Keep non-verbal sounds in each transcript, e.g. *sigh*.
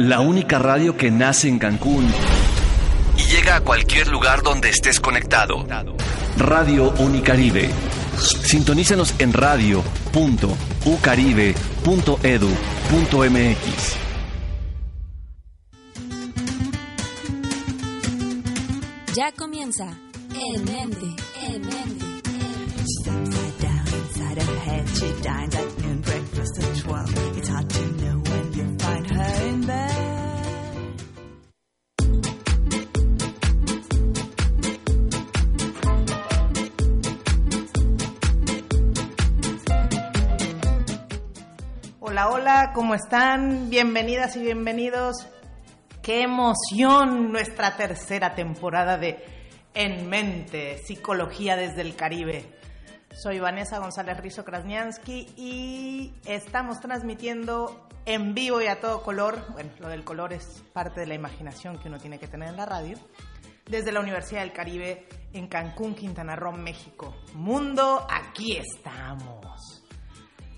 La única radio que nace en Cancún y llega a cualquier lugar donde estés conectado. Radio Unicaribe. Sintonízanos en radio.ucaribe.edu.mx. Ya comienza En Mente, En Mente. Upside down, inside her head, she dines at noon, breakfast at 12. It's hard to Hola, hola, ¿cómo están? Bienvenidas y bienvenidos. Qué emoción nuestra tercera temporada de En Mente, Psicología desde el Caribe. Soy Vanessa González Rizo Krasniansky y estamos transmitiendo en vivo y a todo color, bueno, lo del color es parte de la imaginación que uno tiene que tener en la radio, desde la Universidad del Caribe en Cancún, Quintana Roo, México. Mundo, aquí estamos.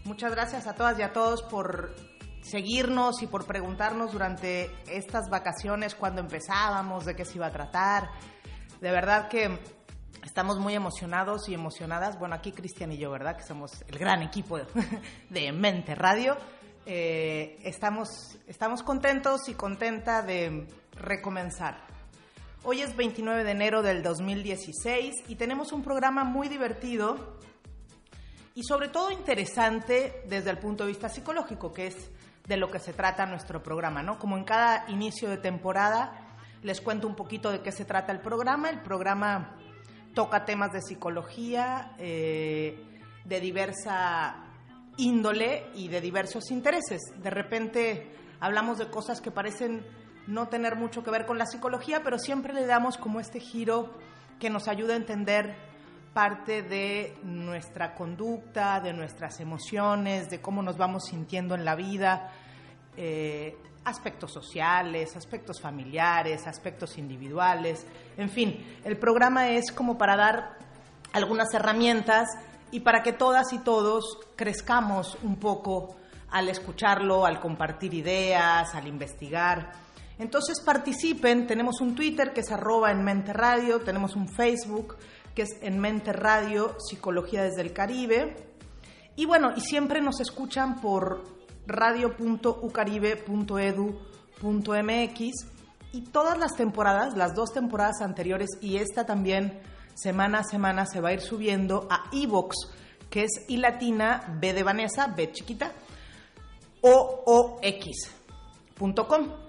Muchas gracias a todas y a todos por seguirnos y por preguntarnos durante estas vacaciones cuando empezábamos, de qué se iba a tratar. De verdad que estamos muy emocionados y emocionadas. Bueno, aquí Cristian y yo, ¿verdad? Que somos el gran equipo *laughs* de Mente Radio. Eh, estamos, estamos contentos y contenta de recomenzar. Hoy es 29 de enero del 2016 y tenemos un programa muy divertido y sobre todo interesante desde el punto de vista psicológico, que es de lo que se trata nuestro programa, ¿no? Como en cada inicio de temporada les cuento un poquito de qué se trata el programa. El programa toca temas de psicología, eh, de diversa índole y de diversos intereses. De repente hablamos de cosas que parecen no tener mucho que ver con la psicología, pero siempre le damos como este giro que nos ayuda a entender parte de nuestra conducta, de nuestras emociones, de cómo nos vamos sintiendo en la vida, eh, aspectos sociales, aspectos familiares, aspectos individuales, en fin, el programa es como para dar algunas herramientas y para que todas y todos crezcamos un poco al escucharlo, al compartir ideas, al investigar. Entonces participen, tenemos un Twitter que es arroba en Mente Radio, tenemos un Facebook que es en Mente Radio, Psicología desde el Caribe. Y bueno, y siempre nos escuchan por radio.ucaribe.edu.mx y todas las temporadas, las dos temporadas anteriores y esta también, semana a semana se va a ir subiendo a iVox, que es I latina, B de Vanessa, B chiquita, o o x.com.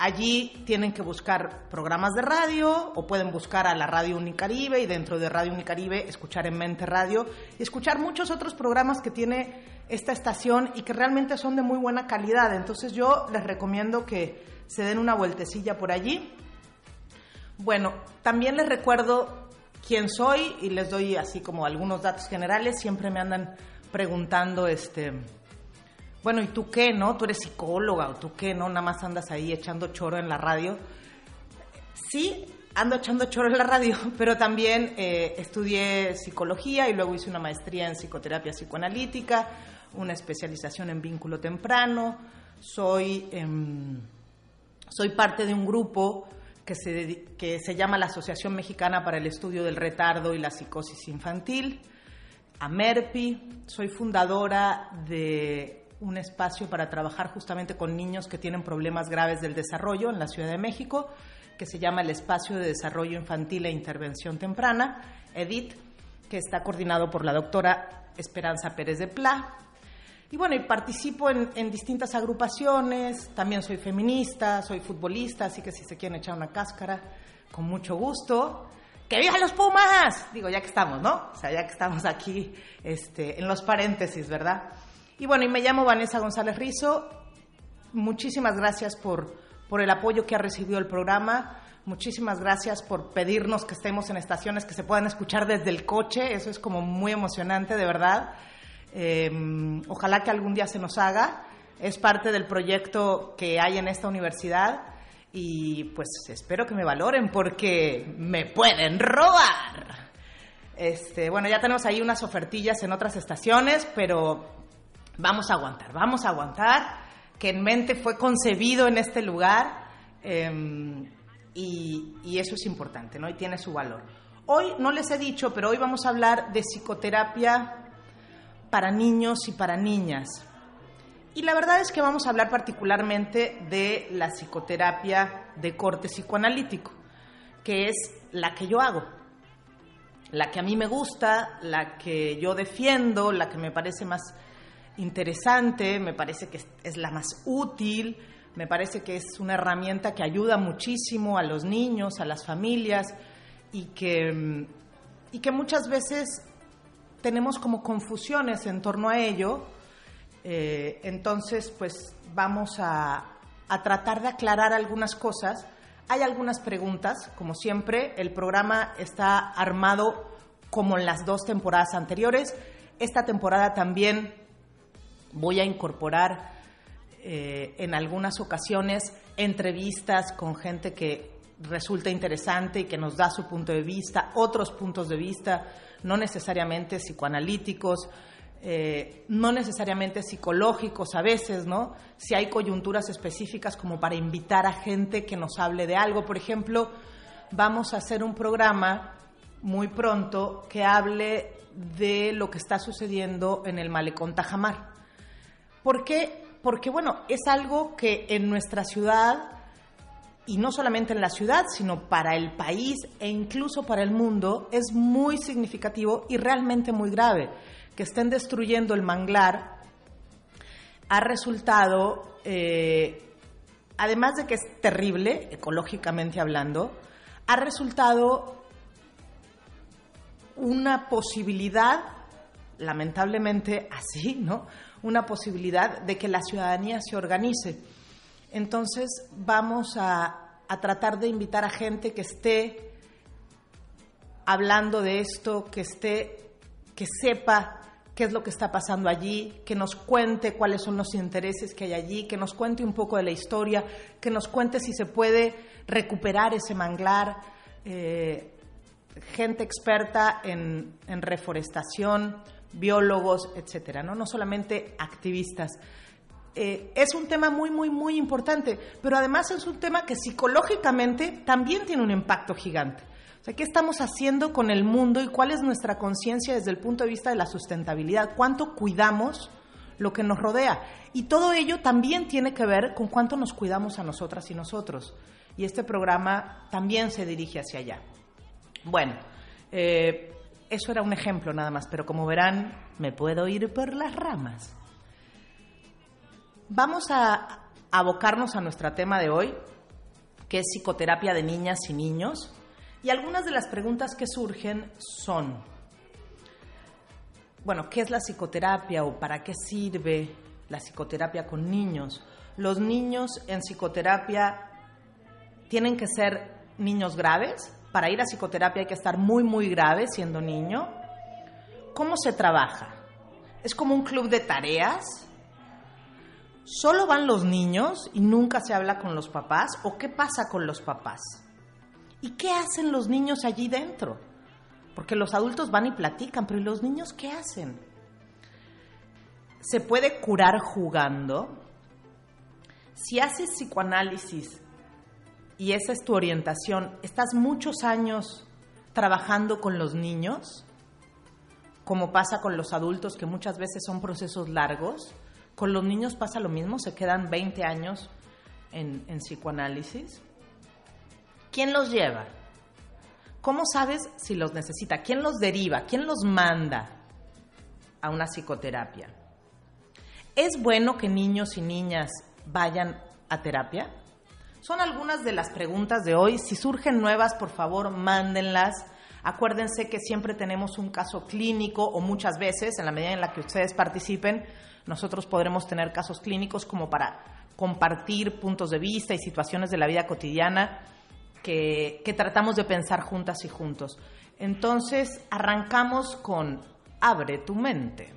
Allí tienen que buscar programas de radio o pueden buscar a la Radio Unicaribe y dentro de Radio Unicaribe escuchar en Mente Radio y escuchar muchos otros programas que tiene esta estación y que realmente son de muy buena calidad. Entonces yo les recomiendo que se den una vueltecilla por allí. Bueno, también les recuerdo quién soy y les doy así como algunos datos generales. Siempre me andan preguntando, este, bueno, ¿y tú qué, no? ¿Tú eres psicóloga o tú qué, no? Nada más andas ahí echando choro en la radio. Sí, ando echando choro en la radio, *laughs* pero también eh, estudié psicología y luego hice una maestría en psicoterapia psicoanalítica, una especialización en vínculo temprano. Soy, eh, soy parte de un grupo que se, que se llama la Asociación Mexicana para el Estudio del Retardo y la Psicosis Infantil, AMERPI. Soy fundadora de un espacio para trabajar justamente con niños que tienen problemas graves del desarrollo en la Ciudad de México, que se llama el Espacio de Desarrollo Infantil e Intervención Temprana, EDIT, que está coordinado por la doctora Esperanza Pérez de Pla. Y bueno, participo en, en, distintas agrupaciones, también soy feminista, soy futbolista, así que si se quieren echar una cáscara, con mucho gusto. ¡Que vivan los Pumas! Digo, ya que estamos, ¿no? O sea, ya que estamos aquí este, en los paréntesis, ¿verdad? Y bueno, y me llamo Vanessa González Rizo, muchísimas gracias por, por el apoyo que ha recibido el programa. Muchísimas gracias por pedirnos que estemos en estaciones que se puedan escuchar desde el coche. Eso es como muy emocionante, de verdad. Eh, ojalá que algún día se nos haga. Es parte del proyecto que hay en esta universidad y pues espero que me valoren porque me pueden robar. Este, bueno, ya tenemos ahí unas ofertillas en otras estaciones, pero vamos a aguantar, vamos a aguantar, que en mente fue concebido en este lugar. Y, y eso es importante, ¿no? Y tiene su valor. Hoy no les he dicho, pero hoy vamos a hablar de psicoterapia para niños y para niñas. Y la verdad es que vamos a hablar particularmente de la psicoterapia de corte psicoanalítico, que es la que yo hago, la que a mí me gusta, la que yo defiendo, la que me parece más interesante, me parece que es la más útil, me parece que es una herramienta que ayuda muchísimo a los niños, a las familias y que, y que muchas veces tenemos como confusiones en torno a ello. Eh, entonces, pues vamos a, a tratar de aclarar algunas cosas. Hay algunas preguntas, como siempre, el programa está armado como en las dos temporadas anteriores. Esta temporada también voy a incorporar eh, en algunas ocasiones entrevistas con gente que resulta interesante y que nos da su punto de vista, otros puntos de vista, no necesariamente psicoanalíticos, eh, no necesariamente psicológicos a veces, ¿no? Si hay coyunturas específicas como para invitar a gente que nos hable de algo. Por ejemplo, vamos a hacer un programa muy pronto que hable de lo que está sucediendo en el malecón Tajamar. ¿Por qué? Porque, bueno, es algo que en nuestra ciudad, y no solamente en la ciudad, sino para el país e incluso para el mundo, es muy significativo y realmente muy grave. Que estén destruyendo el manglar ha resultado, eh, además de que es terrible, ecológicamente hablando, ha resultado una posibilidad, lamentablemente así, ¿no? Una posibilidad de que la ciudadanía se organice. Entonces vamos a, a tratar de invitar a gente que esté hablando de esto, que esté, que sepa qué es lo que está pasando allí, que nos cuente cuáles son los intereses que hay allí, que nos cuente un poco de la historia, que nos cuente si se puede recuperar ese manglar. Eh, gente experta en, en, reforestación, biólogos, etcétera, ¿no? no solamente activistas. Eh, es un tema muy, muy, muy importante, pero además es un tema que psicológicamente también tiene un impacto gigante. O sea, ¿qué estamos haciendo con el mundo y cuál es nuestra conciencia desde el punto de vista de la sustentabilidad? ¿Cuánto cuidamos lo que nos rodea? Y todo ello también tiene que ver con cuánto nos cuidamos a nosotras y nosotros. Y este programa también se dirige hacia allá. Bueno, eh, eso era un ejemplo nada más, pero como verán, me puedo ir por las ramas. Vamos a abocarnos a nuestro tema de hoy, que es psicoterapia de niñas y niños. Y algunas de las preguntas que surgen son, bueno, ¿qué es la psicoterapia o para qué sirve la psicoterapia con niños? Los niños en psicoterapia tienen que ser niños graves. Para ir a psicoterapia hay que estar muy, muy grave siendo niño. ¿Cómo se trabaja? ¿Es como un club de tareas? ¿Solo van los niños y nunca se habla con los papás? ¿O qué pasa con los papás? ¿Y qué hacen los niños allí dentro? Porque los adultos van y platican, pero ¿y los niños qué hacen? ¿Se puede curar jugando? Si haces psicoanálisis y esa es tu orientación, ¿estás muchos años trabajando con los niños? Como pasa con los adultos, que muchas veces son procesos largos. Con los niños pasa lo mismo, se quedan 20 años en, psicoanálisis. ¿Quién los lleva? ¿Cómo sabes si los necesita? ¿Quién los deriva? ¿Quién los manda a una psicoterapia? ¿Es bueno que niños y niñas vayan a terapia? Son algunas de las preguntas de hoy. Si surgen nuevas, por favor, mándenlas. Acuérdense que siempre tenemos un caso clínico o muchas veces, en la medida en la que ustedes participen, nosotros podremos tener casos clínicos como para compartir puntos de vista y situaciones de la vida cotidiana que, que tratamos de pensar juntas y juntos. Entonces, arrancamos con Abre tu mente.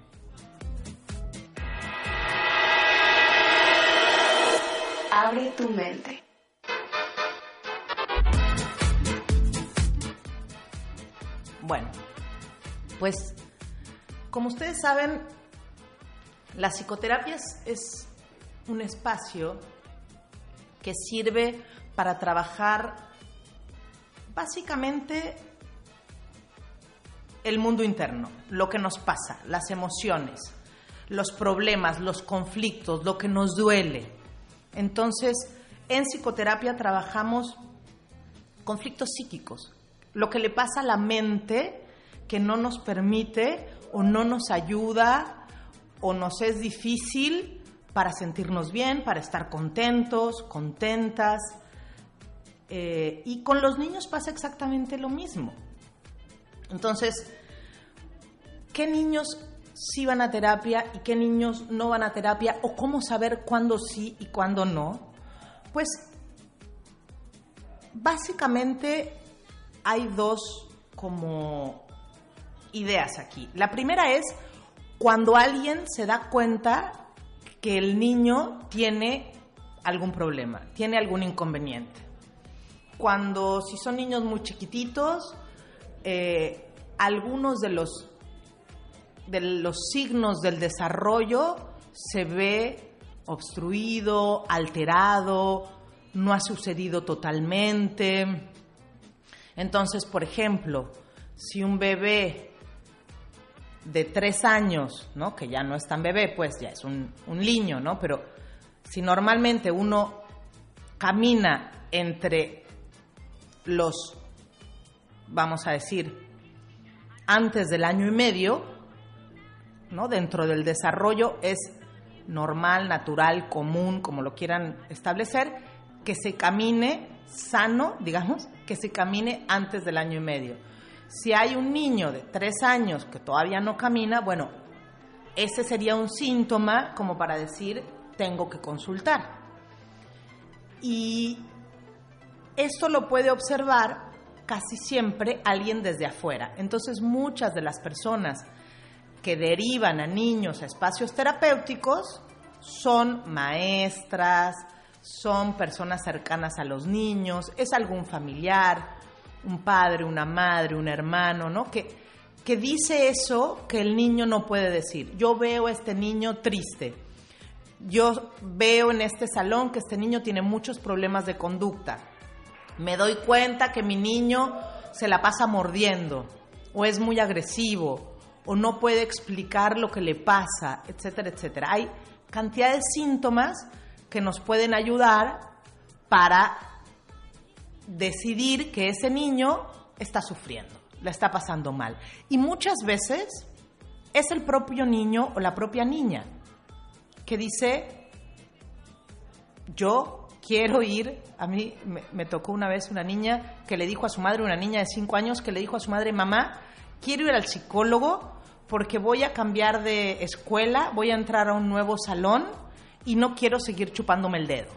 Abre tu mente. Bueno, pues como ustedes saben, las psicoterapias es un espacio que sirve para trabajar básicamente el mundo interno, lo que nos pasa, las emociones, los problemas, los conflictos, lo que nos duele. Entonces, en psicoterapia trabajamos conflictos psíquicos, lo que le pasa a la mente que no nos permite o no nos ayuda o nos es difícil para sentirnos bien, para estar contentos, contentas. Eh, y con los niños pasa exactamente lo mismo. Entonces, ¿qué niños sí van a terapia y qué niños no van a terapia? ¿O cómo saber cuándo sí y cuándo no? Pues básicamente hay dos como ideas aquí. La primera es cuando alguien se da cuenta que el niño tiene algún problema, tiene algún inconveniente. Cuando si son niños muy chiquititos, eh, algunos de los, de los signos del desarrollo se ve obstruido, alterado, no ha sucedido totalmente. Entonces, por ejemplo, si un bebé de tres años, ¿no? que ya no es tan bebé, pues ya es un, un niño, ¿no? Pero si normalmente uno camina entre los vamos a decir, antes del año y medio, ¿no? dentro del desarrollo es normal, natural, común, como lo quieran establecer, que se camine sano, digamos, que se camine antes del año y medio. Si hay un niño de tres años que todavía no camina, bueno, ese sería un síntoma como para decir, tengo que consultar. Y esto lo puede observar casi siempre alguien desde afuera. Entonces muchas de las personas que derivan a niños a espacios terapéuticos son maestras, son personas cercanas a los niños, es algún familiar, un padre, una madre, un hermano, ¿no? Que, que dice eso que el niño no puede decir. Yo veo a este niño triste. Yo veo en este salón que este niño tiene muchos problemas de conducta me doy cuenta que mi niño se la pasa mordiendo o es muy agresivo o no puede explicar lo que le pasa, etcétera, etcétera. Hay cantidad de síntomas que nos pueden ayudar para decidir que ese niño está sufriendo, la está pasando mal. Y muchas veces es el propio niño o la propia niña que dice, yo quiero ir. A mí me, tocó una vez una niña que le dijo a su madre, una niña de cinco años, que le dijo a su madre, mamá, quiero ir al psicólogo porque voy a cambiar de escuela, voy a entrar a un nuevo salón y no quiero seguir chupándome el dedo.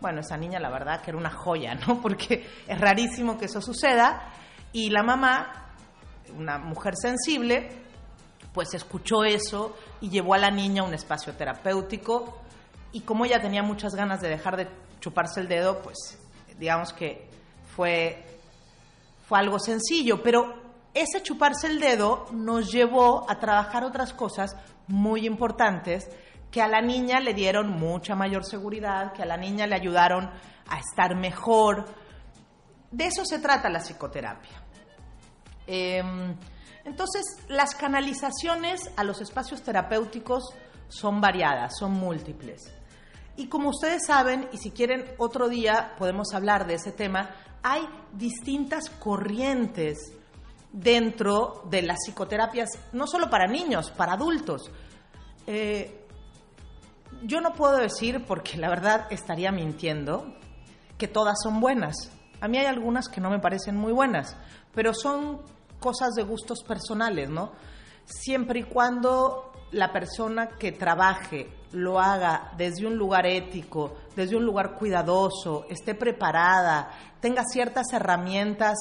Bueno, esa niña la verdad que era una joya, ¿no? *laughs* Porque es rarísimo que eso suceda. Y la mamá, una mujer sensible, pues escuchó eso y llevó a la niña a un espacio terapéutico y como ella tenía muchas ganas de dejar de chuparse el dedo, pues digamos que fue, fue algo sencillo, pero ese chuparse el dedo nos llevó a trabajar otras cosas muy importantes que a la niña le dieron mucha mayor seguridad, que a la niña le ayudaron a estar mejor. De eso se trata la psicoterapia. Em, entonces, las canalizaciones a los espacios terapéuticos son variadas, son múltiples. Y como ustedes saben, y si quieren otro día podemos hablar de ese tema, hay distintas corrientes dentro de las psicoterapias, no solo para niños, para adultos. Eh, yo no puedo decir, porque la verdad estaría mintiendo, que todas son buenas. A mí hay algunas que no me parecen muy buenas, pero son cosas de gustos personales, ¿no? Siempre y cuando la persona que trabaje lo haga desde un lugar ético, desde un lugar cuidadoso, esté preparada, tenga ciertas herramientas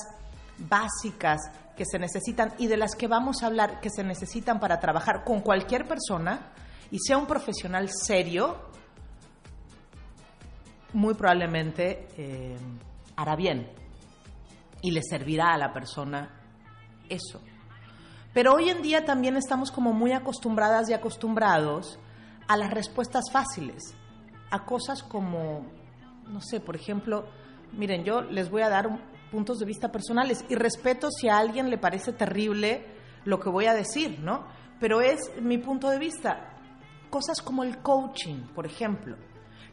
básicas que se necesitan y de las que vamos a hablar que se necesitan para trabajar con cualquier persona y sea un profesional serio, muy probablemente eh, hará bien y le servirá a la persona eso. Pero hoy en día también estamos como muy acostumbradas y acostumbrados a las respuestas fáciles, a cosas como, no sé, por ejemplo, miren, yo les voy a dar un- puntos de vista personales y respeto si a alguien le parece terrible lo que voy a decir, ¿no? Pero es mi punto de vista. Cosas como el coaching, por ejemplo,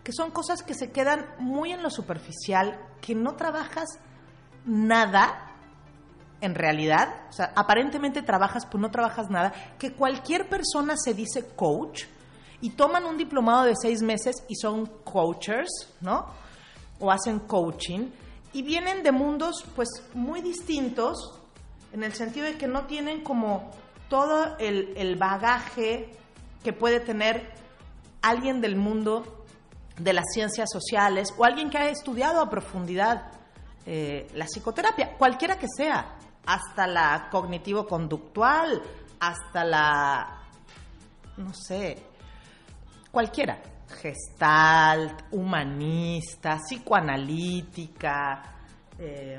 que son cosas que se quedan muy en lo superficial, que no trabajas nada en realidad, o sea, aparentemente trabajas, pues no trabajas nada, que cualquier persona se dice coach y toman un diplomado de seis meses y son coachers, ¿no? O hacen coaching y vienen de mundos pues muy distintos en el sentido de que no tienen como todo el, el bagaje que puede tener alguien del mundo de las ciencias sociales o alguien que ha estudiado a profundidad eh, la psicoterapia, cualquiera que sea, hasta la cognitivo-conductual, hasta la, no sé, cualquiera, gestalt, humanista, psicoanalítica, eh,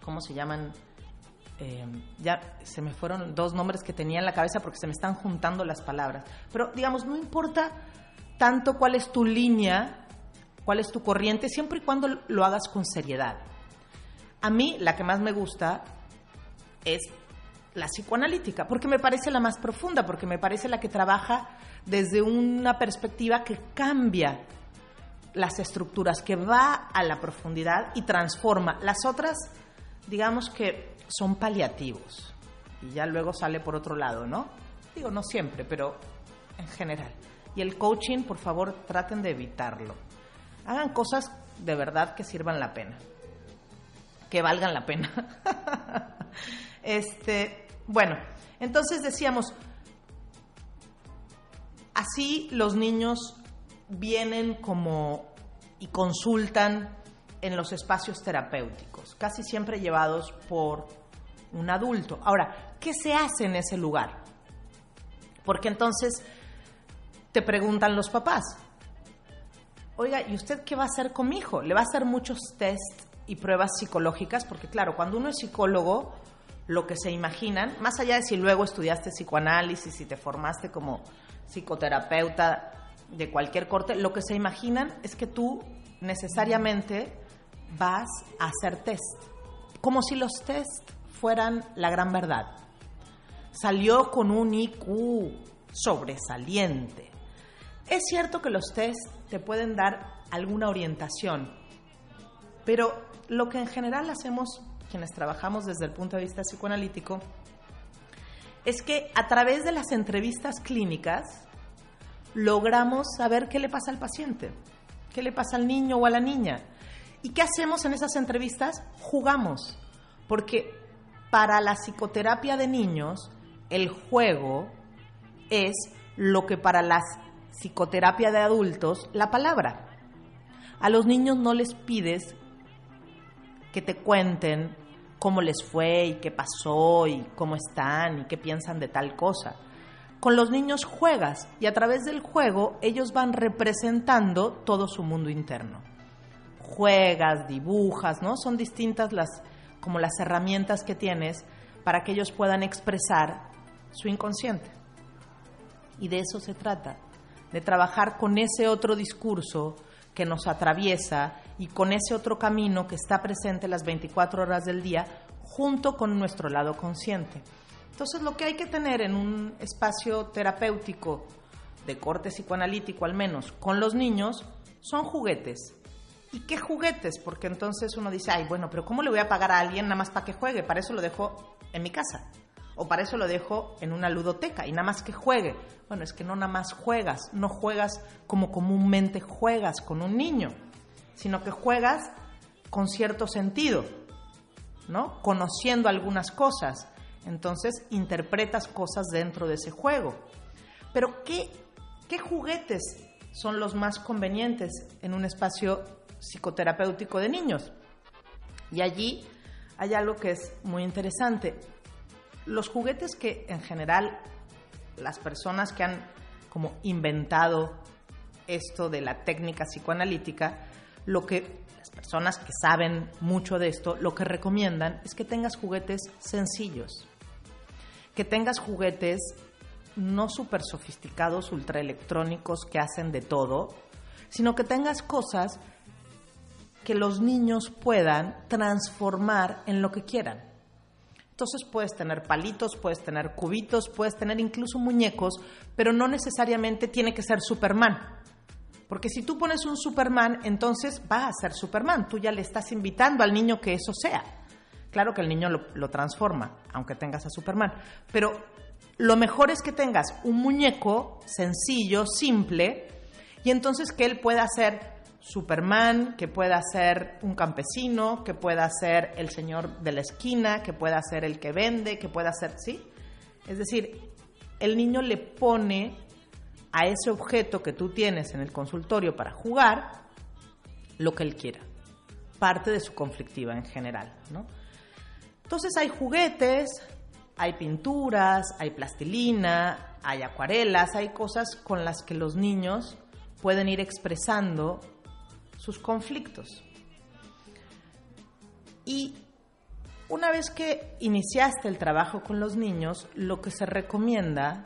¿cómo se llaman? Eh, ya se me fueron dos nombres que tenía en la cabeza porque se me están juntando las palabras. Pero digamos, no importa tanto cuál es tu línea, cuál es tu corriente, siempre y cuando lo hagas con seriedad. A mí la que más me gusta es la psicoanalítica, porque me parece la más profunda, porque me parece la que trabaja desde una perspectiva que cambia las estructuras, que va a la profundidad y transforma. Las otras, digamos que son paliativos y ya luego sale por otro lado, ¿no? Digo, no siempre, pero en general. Y el coaching, por favor, traten de evitarlo. Hagan cosas de verdad que sirvan la pena, que valgan la pena. *laughs* este, bueno, entonces decíamos, así los niños vienen como y consultan en los espacios terapéuticos, casi siempre llevados por un adulto. Ahora, ¿qué se hace en ese lugar? Porque entonces te preguntan los papás, oiga, ¿y usted qué va a hacer con mi hijo? ¿Le va a hacer muchos test y pruebas psicológicas? Porque claro, cuando uno es psicólogo, lo que se imaginan, más allá de si luego estudiaste psicoanálisis, si te formaste como psicoterapeuta de cualquier corte, lo que se imaginan es que tú necesariamente vas a hacer test, como si los test fueran la gran verdad. Salió con un IQ sobresaliente. Es cierto que los test te pueden dar alguna orientación, pero lo que en general hacemos quienes trabajamos desde el punto de vista psicoanalítico es que a través de las entrevistas clínicas logramos saber qué le pasa al paciente, qué le pasa al niño o a la niña. ¿Y qué hacemos en esas entrevistas? Jugamos, porque para la psicoterapia de niños el juego es lo que para la psicoterapia de adultos la palabra. A los niños no les pides que te cuenten cómo les fue y qué pasó y cómo están y qué piensan de tal cosa. Con los niños juegas y a través del juego ellos van representando todo su mundo interno. Juegas, dibujas, ¿no? Son distintas las como las herramientas que tienes para que ellos puedan expresar su inconsciente. Y de eso se trata, de trabajar con ese otro discurso que nos atraviesa y con ese otro camino que está presente las 24 horas del día junto con nuestro lado consciente. Entonces lo que hay que tener en un espacio terapéutico de corte psicoanalítico al menos con los niños son juguetes. ¿Y qué juguetes? Porque entonces uno dice, ay, bueno, pero ¿cómo le voy a pagar a alguien nada más para que juegue? Para eso lo dejo en mi casa. O para eso lo dejo en una ludoteca y nada más que juegue. Bueno, es que no nada más juegas, no juegas como comúnmente juegas con un niño, sino que juegas con cierto sentido, ¿no? Conociendo algunas cosas. Entonces interpretas cosas dentro de ese juego. Pero ¿qué, ¿qué juguetes son los más convenientes en un espacio psicoterapéutico de niños? Y allí hay algo que es muy interesante. Los juguetes que en general las personas que han como inventado esto de la técnica psicoanalítica, lo que las personas que saben mucho de esto, lo que recomiendan es que tengas juguetes sencillos, que tengas juguetes no súper sofisticados, ultraelectrónicos que hacen de todo, sino que tengas cosas que los niños puedan transformar en lo que quieran. Entonces puedes tener palitos, puedes tener cubitos, puedes tener incluso muñecos, pero no necesariamente tiene que ser Superman. Porque si tú pones un Superman, entonces va a ser Superman. Tú ya le estás invitando al niño que eso sea. Claro que el niño lo, lo transforma, aunque tengas a Superman. Pero lo mejor es que tengas un muñeco sencillo, simple, y entonces que él pueda ser Superman, que pueda ser un campesino, que pueda ser el señor de la esquina, que pueda ser el que vende, que pueda ser, ¿sí? Es decir, el niño le pone a ese objeto que tú tienes en el consultorio para jugar lo que él quiera. Parte de su conflictiva en general, ¿no? Entonces hay juguetes, hay pinturas, hay plastilina, hay acuarelas, hay cosas con las que los niños pueden ir expresando sus conflictos. Y una vez que iniciaste el trabajo con los niños, lo que se recomienda,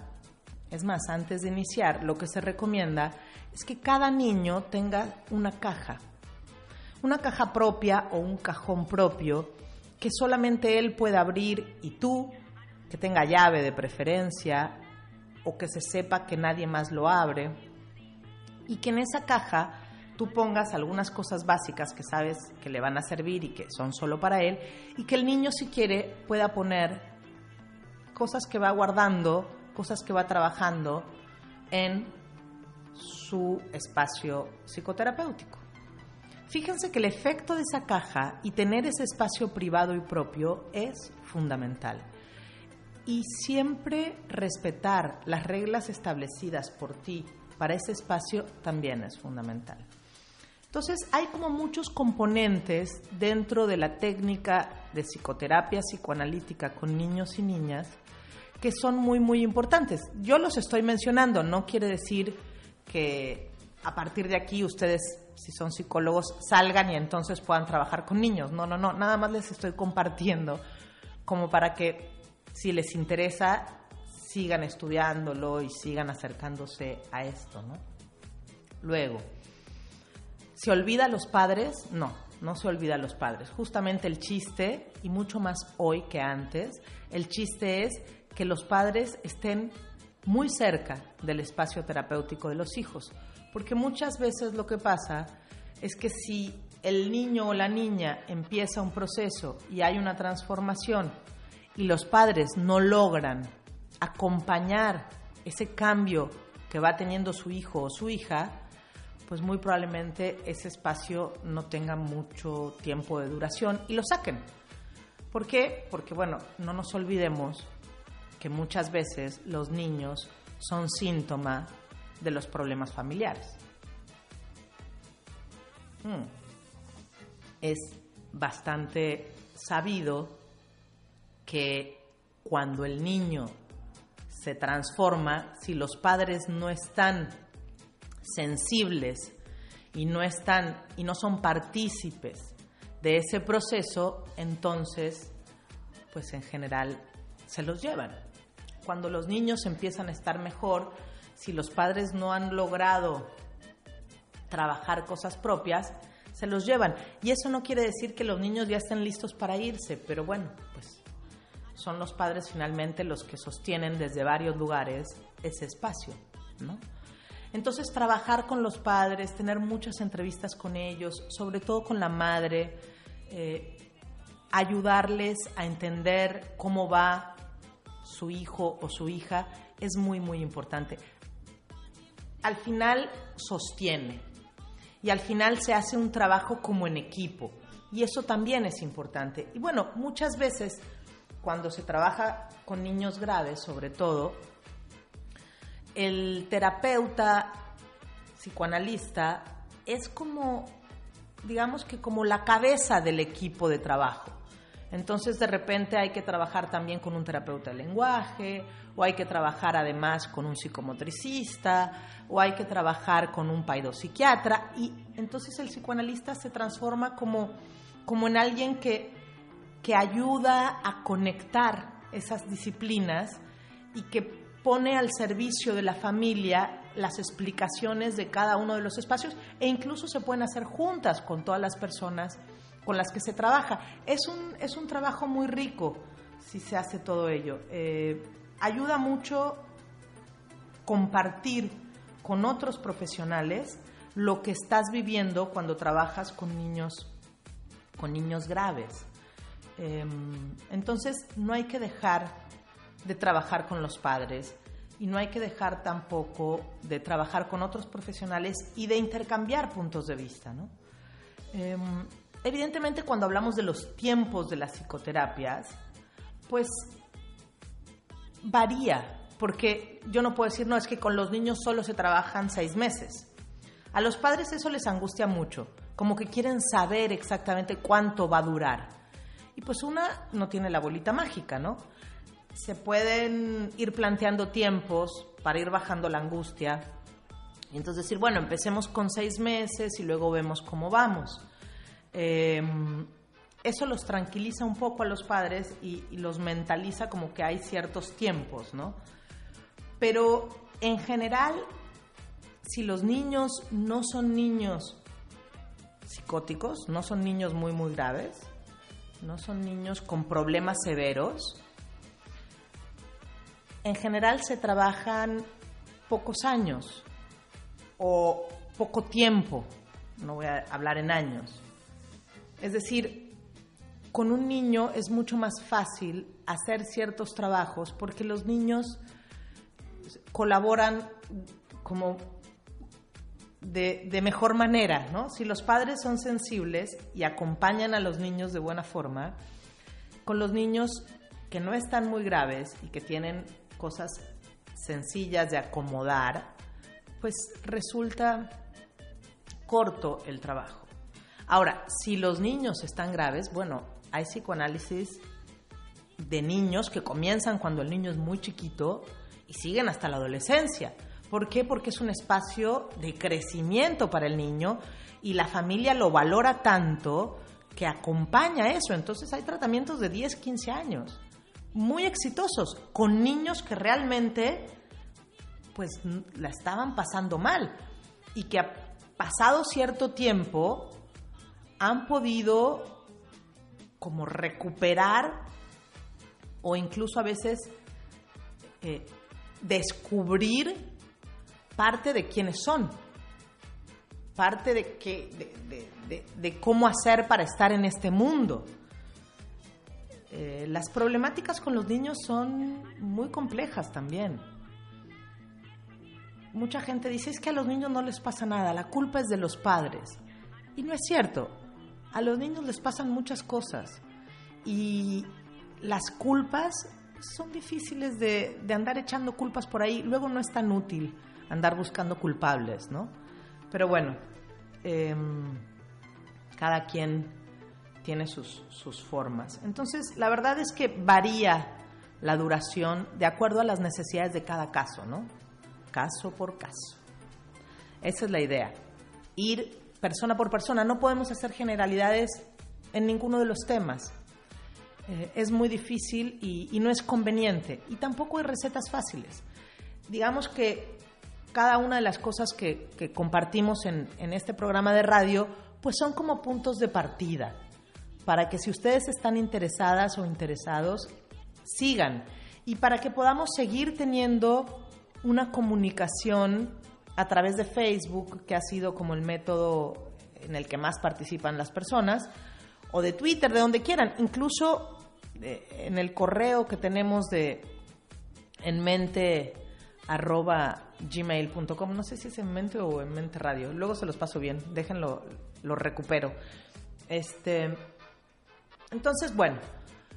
es más, antes de iniciar, lo que se recomienda es que cada niño tenga una caja, una caja propia o un cajón propio que solamente él pueda abrir y tú, que tenga llave de preferencia o que se sepa que nadie más lo abre y que en esa caja tú pongas algunas cosas básicas que sabes que le van a servir y que son solo para él, y que el niño si quiere pueda poner cosas que va guardando, cosas que va trabajando en su espacio psicoterapéutico. Fíjense que el efecto de esa caja y tener ese espacio privado y propio es fundamental. Y siempre respetar las reglas establecidas por ti para ese espacio también es fundamental. Entonces hay como muchos componentes dentro de la técnica de psicoterapia psicoanalítica con niños y niñas que son muy, muy importantes. Yo los estoy mencionando, no quiere decir que a partir de aquí ustedes, si son psicólogos, salgan y entonces puedan trabajar con niños. No, no, no, nada más les estoy compartiendo como para que si les interesa sigan estudiándolo y sigan acercándose a esto, ¿no? Luego, ¿Se olvida a los padres? No, no se olvida a los padres. Justamente el chiste, y mucho más hoy que antes, el chiste es que los padres estén muy cerca del espacio terapéutico de los hijos. Porque muchas veces lo que pasa es que si el niño o la niña empieza un proceso y hay una transformación y los padres no logran acompañar ese cambio que va teniendo su hijo o su hija, pues muy probablemente ese espacio no tenga mucho tiempo de duración y lo saquen. ¿Por qué? Porque, bueno, no nos olvidemos que muchas veces los niños son síntoma de los problemas familiares. Hmm. Es bastante sabido que cuando el niño se transforma, si los padres no están sensibles y no están y no son partícipes de ese proceso, entonces pues en general se los llevan. Cuando los niños empiezan a estar mejor, si los padres no han logrado trabajar cosas propias, se los llevan. Y eso no quiere decir que los niños ya estén listos para irse, pero bueno, pues son los padres finalmente los que sostienen desde varios lugares ese espacio, ¿no? Entonces, trabajar con los padres, tener muchas entrevistas con ellos, sobre todo con la madre, eh, ayudarles a entender cómo va su hijo o su hija, es muy, muy importante. Al final sostiene y al final se hace un trabajo como en equipo y eso también es importante. Y bueno, muchas veces cuando se trabaja con niños graves, sobre todo, el terapeuta psicoanalista es como, digamos que como la cabeza del equipo de trabajo. Entonces de repente hay que trabajar también con un terapeuta de lenguaje, o hay que trabajar además con un psicomotricista, o hay que trabajar con un paidopsiquiatra, y entonces el psicoanalista se transforma como, como en alguien que, que ayuda a conectar esas disciplinas y que pone al servicio de la familia las explicaciones de cada uno de los espacios e incluso se pueden hacer juntas con todas las personas con las que se trabaja. Es un, es un trabajo muy rico si se hace todo ello. Eh, ayuda mucho compartir con otros profesionales lo que estás viviendo cuando trabajas con niños, con niños graves. Em, entonces no hay que dejar de trabajar con los padres y no hay que dejar tampoco de trabajar con otros profesionales y de intercambiar puntos de vista. ¿no? Em, Evidentemente, cuando hablamos de los tiempos de las psicoterapias, pues varía, porque yo no puedo decir, no, es que con los niños solo se trabajan seis meses. A los padres eso les angustia mucho, como que quieren saber exactamente cuánto va a durar. Y pues una no tiene la bolita mágica, ¿no? Se pueden ir planteando tiempos para ir bajando la angustia. Y entonces decir, bueno, empecemos con seis meses y luego vemos cómo vamos. Em, eso los tranquiliza un poco a los padres y, los mentaliza como que hay ciertos tiempos, ¿no? Pero en general, si los niños no son niños psicóticos, no son niños muy, muy graves, no son niños con problemas severos, en general se trabajan pocos años o poco tiempo, no voy a hablar en años. Es decir, con un niño es mucho más fácil hacer ciertos trabajos porque los niños colaboran como de, mejor manera, ¿no? Si los padres son sensibles y acompañan a los niños de buena forma, con los niños que no están muy graves y que tienen cosas sencillas de acomodar, pues resulta corto el trabajo. Ahora, si los niños están graves, bueno, hay psicoanálisis de niños que comienzan cuando el niño es muy chiquito y siguen hasta la adolescencia. ¿Por qué? Porque es un espacio de crecimiento para el niño y la familia lo valora tanto que acompaña eso. Entonces hay tratamientos de 10, 15 años, muy exitosos, con niños que realmente pues la estaban pasando mal y que ha pasado cierto tiempo han podido como recuperar o incluso a veces eh, descubrir parte de quiénes son, parte de, de, cómo hacer para estar en este mundo. Eh, las problemáticas con los niños son muy complejas también. Mucha gente dice es que a los niños no les pasa nada, la culpa es de los padres. Y no es cierto a los niños les pasan muchas cosas y las culpas son difíciles de, andar echando culpas por ahí. Luego no es tan útil andar buscando culpables, ¿no? Pero bueno, em, cada quien tiene sus, sus formas. Entonces, la verdad es que varía la duración de acuerdo a las necesidades de cada caso, ¿no? Caso por caso. Esa es la idea. Ir persona por persona. No podemos hacer generalidades en ninguno de los temas. Eh, es muy difícil y, no es conveniente. Y tampoco hay recetas fáciles. Digamos que cada una de las cosas que, compartimos en, en este programa de radio, pues son como puntos de partida para que si ustedes están interesadas o interesados, sigan. Y para que podamos seguir teniendo una comunicación a través de Facebook, que ha sido como el método en el que más participan las personas, o de Twitter, de donde quieran, incluso eh, en el correo que tenemos de en mente arroba gmail.com, no sé si es en mente o en mente radio, luego se los paso bien, déjenlo, lo recupero. Este, entonces, bueno,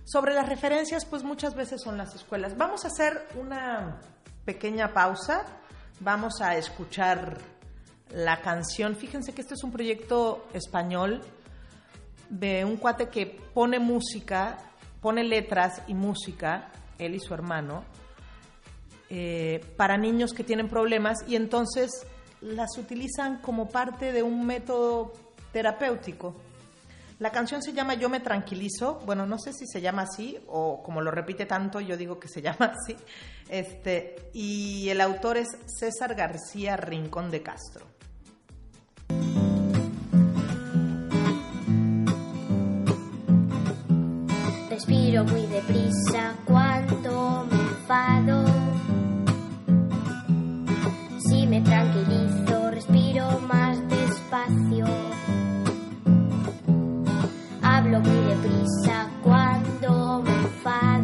sobre las referencias, pues muchas veces son las escuelas. Vamos a hacer una pequeña pausa vamos a escuchar la canción. Fíjense que este es un proyecto español de un cuate que pone música, pone letras y música, él y su hermano, eh, para niños que tienen problemas y entonces las utilizan como parte de un método terapéutico. La canción se llama Yo me tranquilizo. Bueno, no sé si se llama así o como lo repite tanto, yo digo que se *laughs* llama así. Este, y el autor es César García Rincón de Castro. Respiro muy deprisa cuando me enfado. Si me tranquilizo, cuando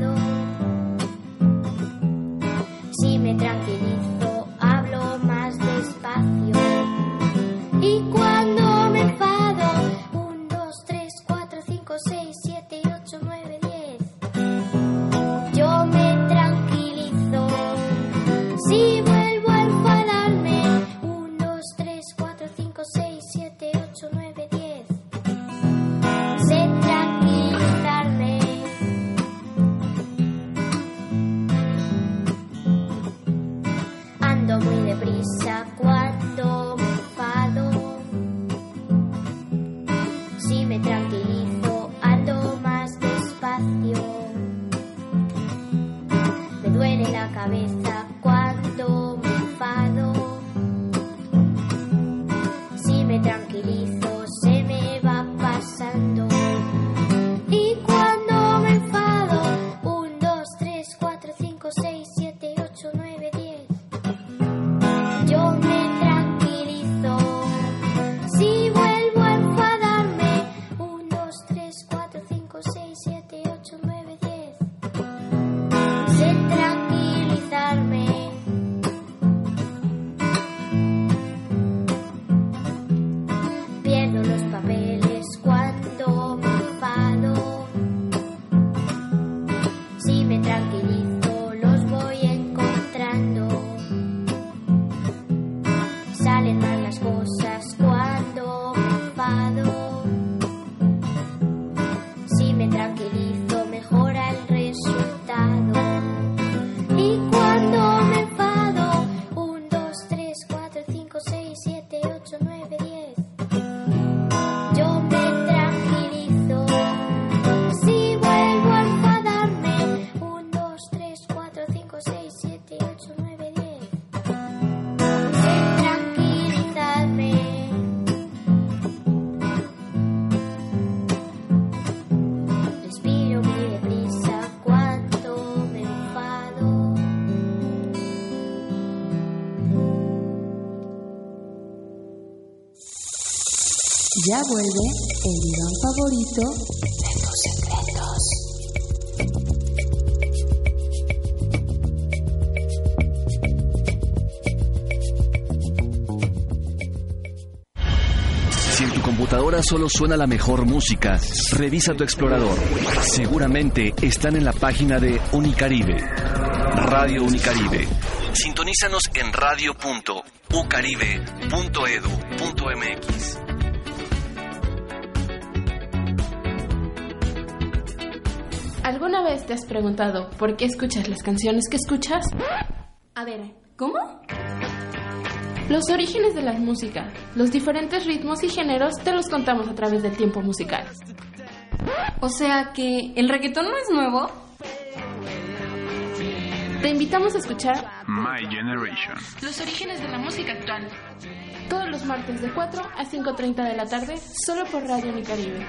Vuelve el diván favorito de tus secretos. Si en tu computadora solo suena la mejor música, revisa tu explorador. Seguramente están en la página de Unicaribe. Radio Unicaribe. Sintonízanos en radio.ucaribe.edu.mx. vez te has preguntado por qué escuchas las canciones que escuchas? A ver, ¿cómo? Los orígenes de la música, los diferentes ritmos y géneros te los contamos a través del tiempo musical. O sea que el reggaetón no es nuevo. Te invitamos a escuchar My Generation. los orígenes de la música actual. Todos los martes de 4 a 5.30 de la tarde, solo por Radio Unicaribe.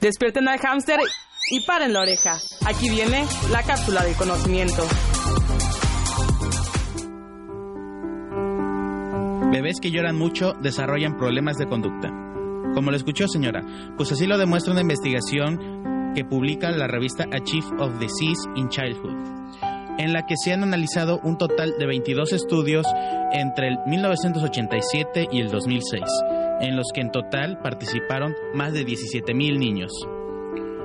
Despierten al hámster y paren la oreja. Aquí viene la cápsula del conocimiento. Bebés que lloran mucho desarrollan problemas de conducta. Como lo escuchó señora, pues así lo demuestra una investigación que publica la revista A Chief of Disease in Childhood, en la que se han analizado un total de 22 estudios entre el 1987 y el 2006, en los que en total participaron más de 17.000 niños.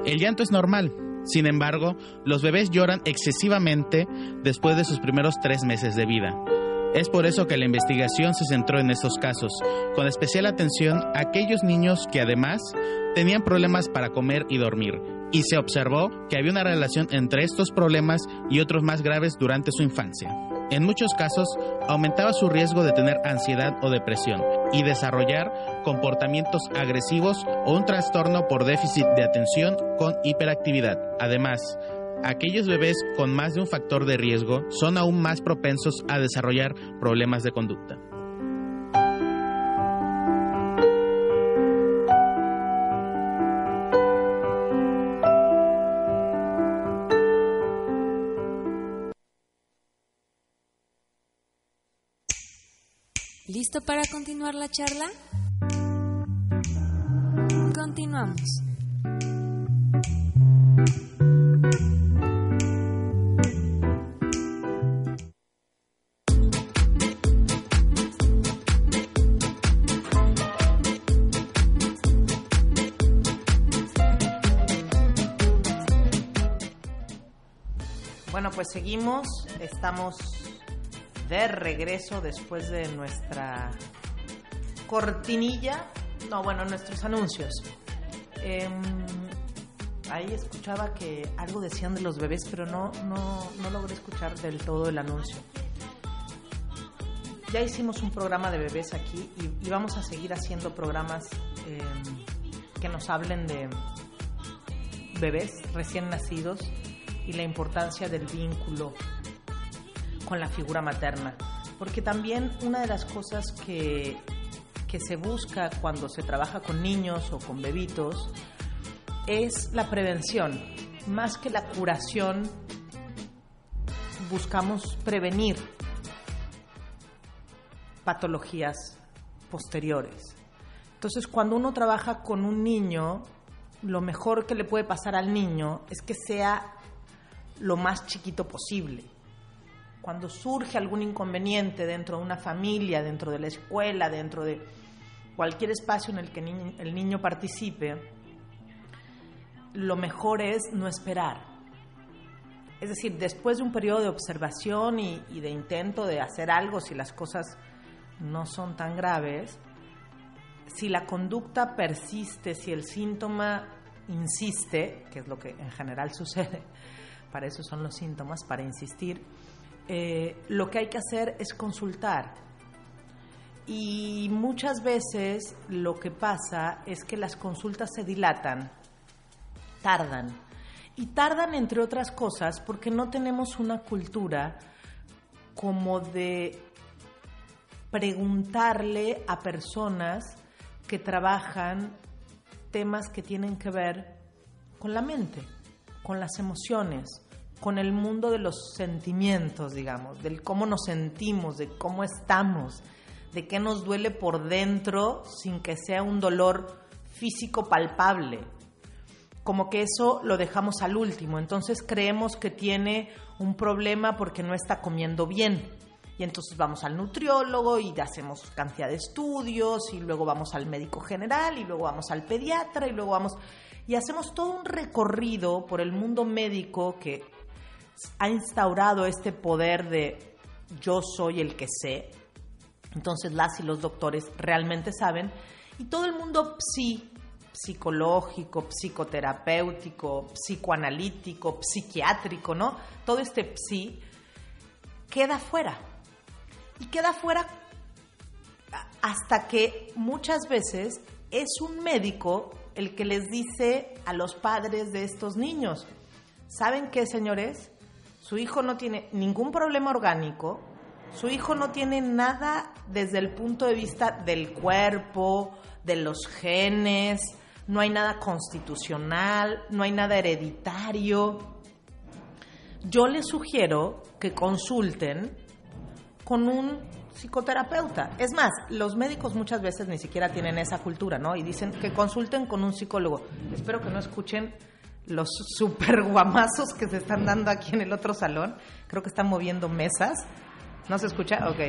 El llanto es normal. Sin embargo, los bebés lloran excesivamente después de sus primeros tres meses de vida. Es por eso que la investigación se centró en estos casos, con especial atención a aquellos niños que además tenían problemas para comer y dormir, y se observó que había una relación entre estos problemas y otros más graves durante su infancia. En muchos casos, aumentaba su riesgo de tener ansiedad o depresión y desarrollar comportamientos agresivos o un trastorno por déficit de atención con hiperactividad. Además, aquellos bebés con más de un factor de riesgo son aún más propensos a desarrollar problemas de conducta. ¿Listo para continuar la charla? Continuamos. Pues seguimos. Estamos de regreso después de nuestra cortinilla. No, bueno, nuestros anuncios. Em, ahí escuchaba que algo decían de los bebés, pero no, no, no logré escuchar del todo el anuncio. Ya hicimos un programa de bebés aquí y, vamos a seguir haciendo programas em, que nos hablen de bebés recién nacidos y la importancia del vínculo con la figura materna. Porque también una de las cosas que, que se busca cuando se trabaja con niños o con bebitos es la prevención. Más que la curación, buscamos prevenir patologías posteriores. Entonces, cuando uno trabaja con un niño, lo mejor que le puede pasar al niño es que sea lo más chiquito posible. Cuando surge algún inconveniente dentro de una familia, dentro de la escuela, dentro de cualquier espacio en el que el niño participe, lo mejor es no esperar. Es decir, después de un periodo de observación y, y de intento de hacer algo, si las cosas no son tan graves, si la conducta persiste, si el síntoma insiste, que es lo que en general sucede, para eso son los síntomas, para insistir, eh, lo que hay que hacer es consultar. Y muchas veces lo que pasa es que las consultas se dilatan, tardan. Y tardan entre otras cosas porque no tenemos una cultura como de preguntarle a personas que trabajan temas que tienen que ver con la mente, con las emociones, con el mundo de los sentimientos, digamos, del cómo nos sentimos, de cómo estamos, de qué nos duele por dentro sin que sea un dolor físico palpable. Como que eso lo dejamos al último, entonces creemos que tiene un problema porque no está comiendo bien. Y entonces vamos al nutriólogo y hacemos cantidad de estudios y luego vamos al médico general y luego vamos al pediatra y luego vamos y hacemos todo un recorrido por el mundo médico que ha instaurado este poder de yo soy el que sé. Entonces las y los doctores realmente saben y todo el mundo psi, psicológico, psicoterapéutico, psicoanalítico, psiquiátrico, ¿no? Todo este psi queda fuera. Y queda fuera hasta que muchas veces es un médico el que les dice a los padres de estos niños, ¿saben qué, señores? Su hijo no tiene ningún problema orgánico, su hijo no tiene nada desde el punto de vista del cuerpo, de los genes, no hay nada constitucional, no hay nada hereditario. Yo les sugiero que consulten con un psicoterapeuta. Es más, los médicos muchas veces ni siquiera tienen esa cultura, ¿no? Y dicen que consulten con un psicólogo. Espero que no escuchen los *laughs* super guamazos que se están dando aquí en el otro salón. Creo que están moviendo mesas. ¿No se escucha? Ok.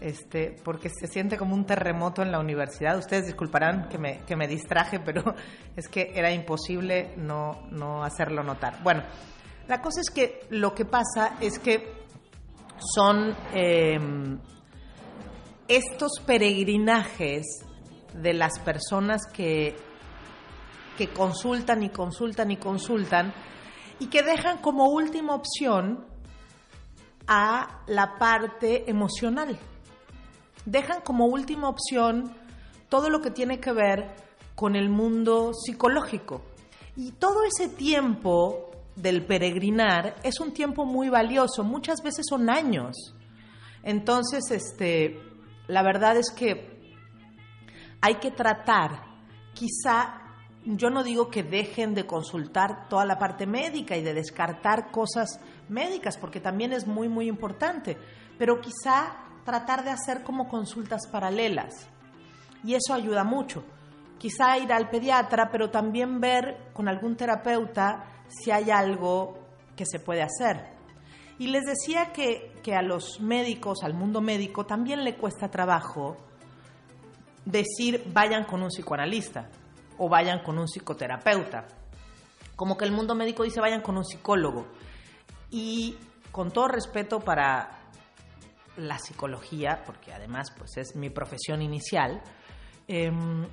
este, porque se siente como un terremoto en la universidad. Ustedes disculparán que me, que me distraje, pero *laughs* es que era imposible no, no hacerlo notar. Bueno, la cosa es que lo que pasa es que son eh, estos peregrinajes de las personas que, que consultan y consultan y consultan y que dejan como última opción a la parte emocional. Dejan como última opción todo lo que tiene que ver con el mundo psicológico. Y todo ese tiempo del peregrinar es un tiempo muy valioso, muchas veces son años. Entonces, este, la verdad es que hay que tratar, quizá yo no digo que dejen de consultar toda la parte médica y de descartar cosas médicas, porque también es muy, muy importante, pero quizá tratar de hacer como consultas paralelas. Y eso ayuda mucho. Quizá ir al pediatra, pero también ver con algún terapeuta si hay algo que se puede hacer. Y les decía que, que a los médicos, al mundo médico, también le cuesta trabajo decir vayan con un psicoanalista o vayan con un psicoterapeuta. Como que el mundo médico dice vayan con un psicólogo. Y con todo respeto para la psicología, porque además pues es mi profesión inicial, em,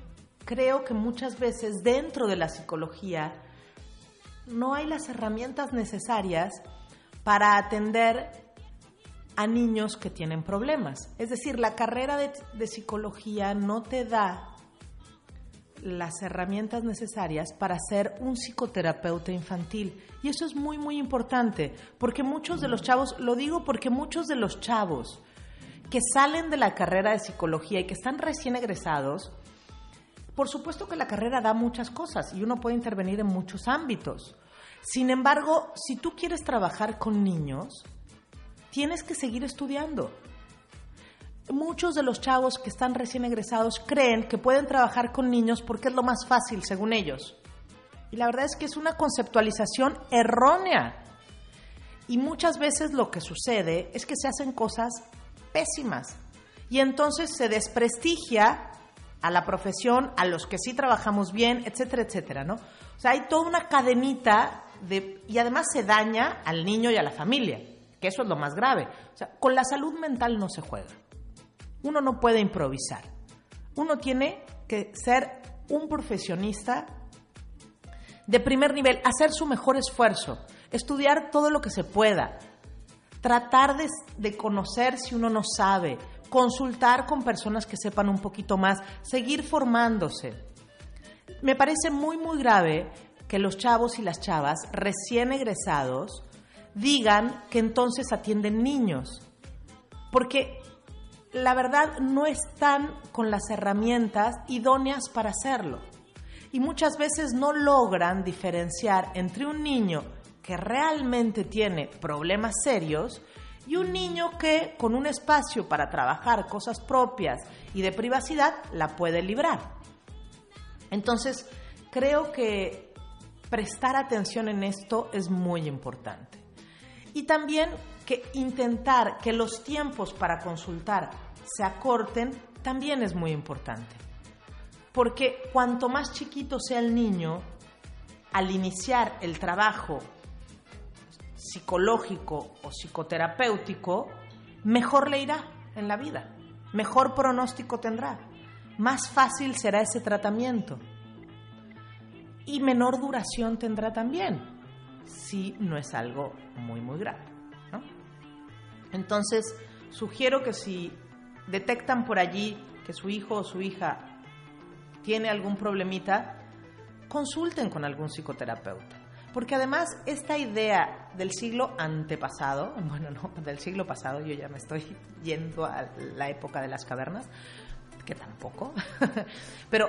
creo que muchas veces dentro de la psicología no hay las herramientas necesarias para atender a niños que tienen problemas. Es decir, la carrera de, psicología no te da las herramientas necesarias para ser un psicoterapeuta infantil. Y eso es muy, muy importante, porque muchos de los chavos, lo digo porque muchos de los chavos que salen de la carrera de psicología y que están recién egresados, por supuesto que la carrera da muchas cosas y uno puede intervenir en muchos ámbitos. Sin embargo, si tú quieres trabajar con niños, tienes que seguir estudiando muchos de los chavos que están recién egresados creen que pueden trabajar con niños porque es lo más fácil, según ellos. Y la verdad es que es una conceptualización errónea. Y muchas veces lo que sucede es que se hacen cosas pésimas. Y entonces se desprestigia a la profesión, a los que sí trabajamos bien, etcétera, etcétera, ¿no? O sea, hay toda una cadenita de... Y además se daña al niño y a la familia, que eso es lo más grave. O sea, con la salud mental no se juega. Uno no puede improvisar. Uno tiene que ser un profesionista de primer nivel, hacer su mejor esfuerzo, estudiar todo lo que se pueda, tratar de, conocer si uno no sabe, consultar con personas que sepan un poquito más, seguir formándose. Me parece muy, muy grave que los chavos y las chavas recién egresados digan que entonces atienden niños, porque la verdad no están con las herramientas idóneas para hacerlo. Y muchas veces no logran diferenciar entre un niño que realmente tiene problemas serios y un niño que con un espacio para trabajar cosas propias y de privacidad la puede librar. Entonces, creo que prestar atención en esto es muy importante. Y también que intentar que los tiempos para consultar se acorten también es muy importante. Porque cuanto más chiquito sea el niño, al iniciar el trabajo psicológico o psicoterapéutico, mejor le irá en la vida, mejor pronóstico tendrá, más fácil será ese tratamiento y menor duración tendrá también, si no es algo muy, muy grave. Entonces, sugiero que si detectan por allí que su hijo o su hija tiene algún problemita, consulten con algún psicoterapeuta. Porque además esta idea del siglo antepasado, *laughs* bueno, no, del siglo pasado, yo ya me estoy *laughs* yendo a la época de las cavernas, que tampoco, *laughs* pero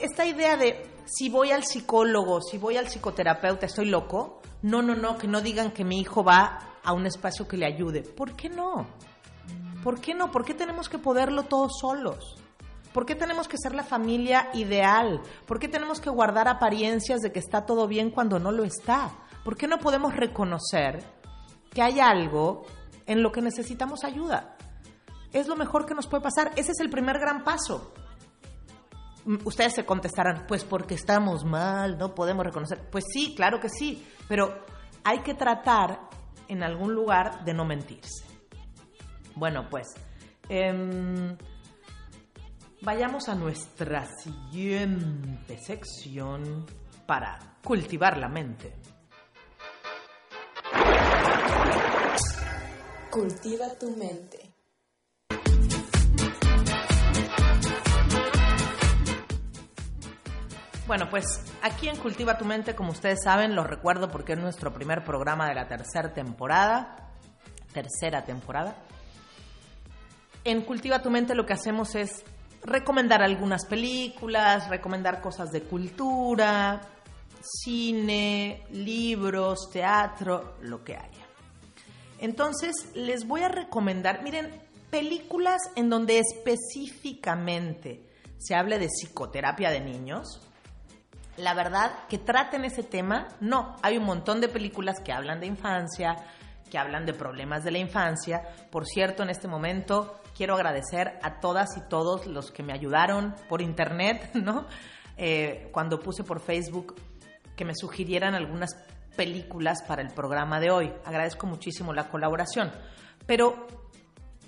esta idea de si voy al psicólogo, si voy al psicoterapeuta, estoy loco, no, no, no, que no digan que mi hijo va a un espacio que le ayude. ¿Por qué no? ¿Por qué no? ¿Por qué tenemos que poderlo todos solos? ¿Por qué tenemos que ser la familia ideal? ¿Por qué tenemos que guardar apariencias de que está todo bien cuando no lo está? ¿Por qué no podemos reconocer que hay algo en lo que necesitamos ayuda? es lo mejor que nos puede pasar. Ese es el primer gran paso. Mm, Ustedes se contestarán, pues porque estamos mal, no podemos reconocer. Pues sí, claro que sí, pero hay que tratar en algún lugar de no mentirse. Bueno, pues em, vayamos a nuestra siguiente sección para cultivar la mente. Cultiva tu mente. Bueno, pues aquí en Cultiva tu mente, como ustedes saben, lo recuerdo porque es nuestro primer programa de la tercera temporada. Tercera temporada. En Cultiva tu mente lo que hacemos es recomendar algunas películas, recomendar cosas de cultura, cine, libros, teatro, lo que haya. Entonces, les voy a recomendar, miren, películas en donde específicamente se hable de psicoterapia de niños. La verdad, que traten ese tema, no. Hay un montón de películas que hablan de infancia, que hablan de problemas de la infancia. Por cierto, en este momento quiero agradecer a todas y todos los que me ayudaron por internet, *laughs* ¿no? Eh, cuando puse por Facebook que me sugirieran algunas películas para el programa de hoy. Agradezco muchísimo la colaboración. Pero